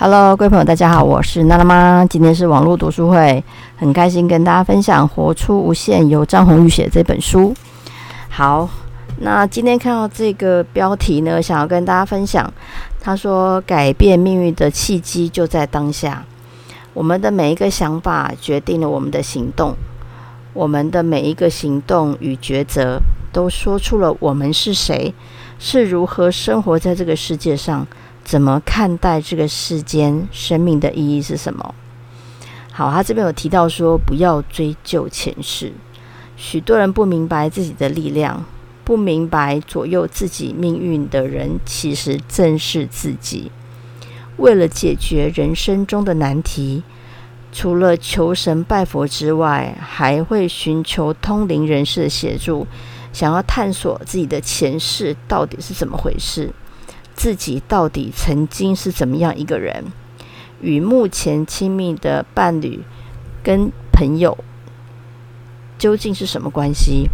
Hello，各位朋友，大家好，我是娜娜妈。今天是网络读书会，很开心跟大家分享《活出无限》由张红玉写这本书。好，那今天看到这个标题呢，想要跟大家分享。他说：“改变命运的契机就在当下，我们的每一个想法决定了我们的行动，我们的每一个行动与抉择都说出了我们是谁，是如何生活在这个世界上。”怎么看待这个世间生命的意义是什么？好，他这边有提到说，不要追究前世。许多人不明白自己的力量，不明白左右自己命运的人，其实正是自己。为了解决人生中的难题，除了求神拜佛之外，还会寻求通灵人士的协助，想要探索自己的前世到底是怎么回事。自己到底曾经是怎么样一个人？与目前亲密的伴侣跟朋友究竟是什么关系？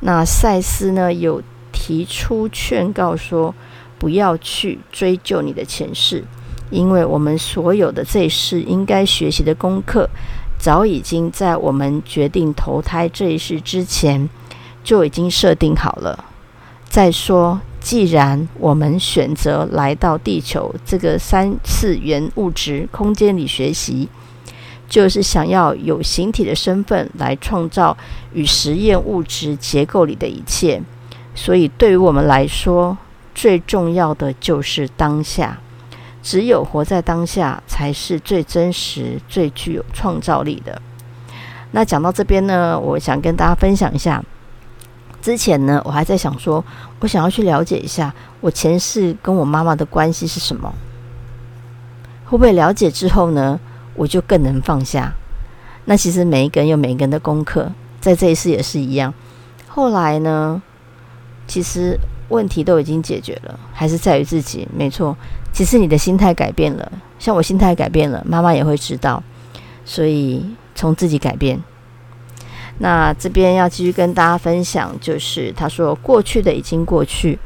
那赛斯呢？有提出劝告说，不要去追究你的前世，因为我们所有的这一世应该学习的功课，早已经在我们决定投胎这一世之前就已经设定好了。再说。既然我们选择来到地球这个三次元物质空间里学习，就是想要有形体的身份来创造与实验物质结构里的一切。所以，对于我们来说，最重要的就是当下。只有活在当下，才是最真实、最具有创造力的。那讲到这边呢，我想跟大家分享一下。之前呢，我还在想说，我想要去了解一下我前世跟我妈妈的关系是什么。会不会了解之后呢，我就更能放下？那其实每一个人有每一个人的功课，在这一世也是一样。后来呢，其实问题都已经解决了，还是在于自己。没错，其实你的心态改变了，像我心态改变了，妈妈也会知道。所以从自己改变。那这边要继续跟大家分享，就是他说过去的已经过去，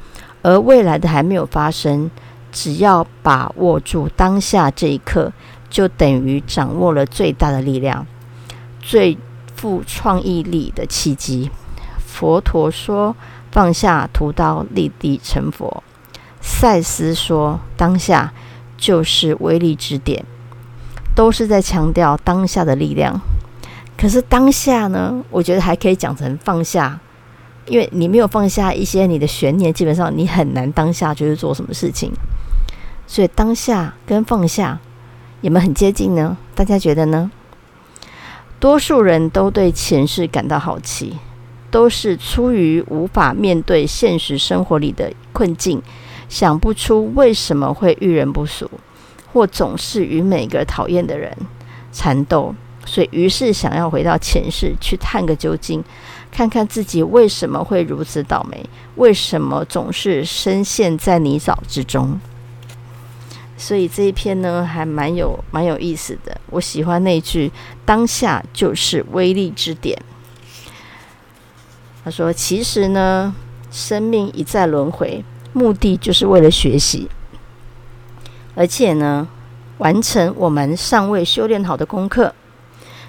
而未来的还没有发生。只要把握住当下这一刻，就等于掌握了最大的力量、最富创意力的契机。佛陀说：“放下屠刀，立地成佛。”赛斯说：“当下就是威力之点。”都是在强调当下的力量。可是当下呢？我觉得还可以讲成放下，因为你没有放下一些你的悬念，基本上你很难当下就是做什么事情。所以当下跟放下有没有很接近呢？大家觉得呢？多数人都对前世感到好奇，都是出于无法面对现实生活里的困境，想不出为什么会遇人不淑，或总是与每个讨厌的人缠斗。所以，于是想要回到前世去探个究竟，看看自己为什么会如此倒霉，为什么总是深陷在泥沼之中。所以这一篇呢，还蛮有蛮有意思的。我喜欢那句“当下就是威力之点”。他说：“其实呢，生命一再轮回，目的就是为了学习，而且呢，完成我们尚未修炼好的功课。”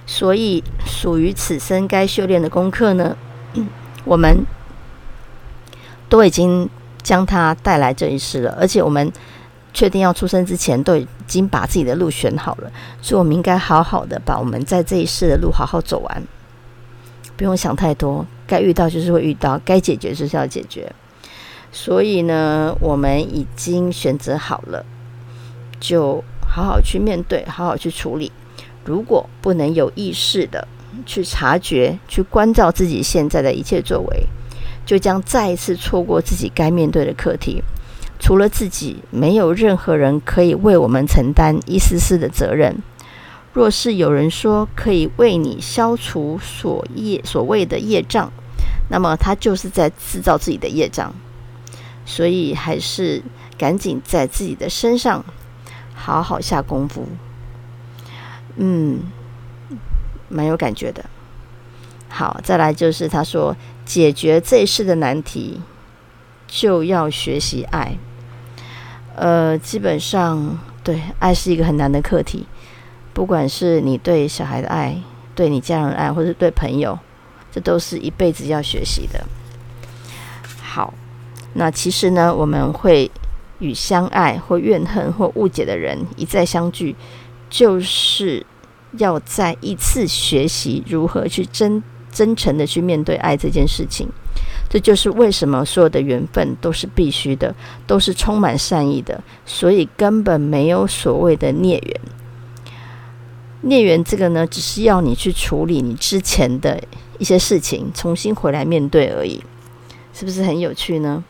所以，属于此生该修炼的功课呢，我们都已经将它带来这一世了。而且，我们确定要出生之前，都已经把自己的路选好了。所以，我们应该好好的把我们在这一世的路好好走完，不用想太多。该遇到就是会遇到，该解决就是要解决。所以呢，我们已经选择好了，就好好去面对，好好去处理。如果不能有意识的去察觉、去关照自己现在的一切作为，就将再一次错过自己该面对的课题。除了自己，没有任何人可以为我们承担一丝丝的责任。若是有人说可以为你消除所业所谓的业障，那么他就是在制造自己的业障。所以，还是赶紧在自己的身上好好下功夫。嗯，蛮有感觉的。好，再来就是他说，解决这一世的难题，就要学习爱。呃，基本上对，爱是一个很难的课题，不管是你对小孩的爱，对你家人爱，或者对朋友，这都是一辈子要学习的。好，那其实呢，我们会与相爱或怨恨或误解的人一再相聚，就是要再一次学习如何去真真诚的去面对爱这件事情。这就是为什么所有的缘分都是必须的，都是充满善意的，所以根本没有所谓的孽缘。孽缘这个呢，只是要你去处理你之前的一些事情，重新回来面对而已，是不是很有趣呢？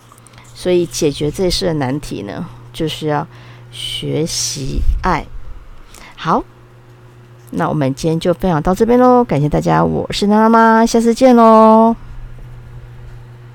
所以解决这事的难题呢，就是要学习爱。好，那我们今天就分享到这边喽，感谢大家，我是娜娜妈，下次见喽。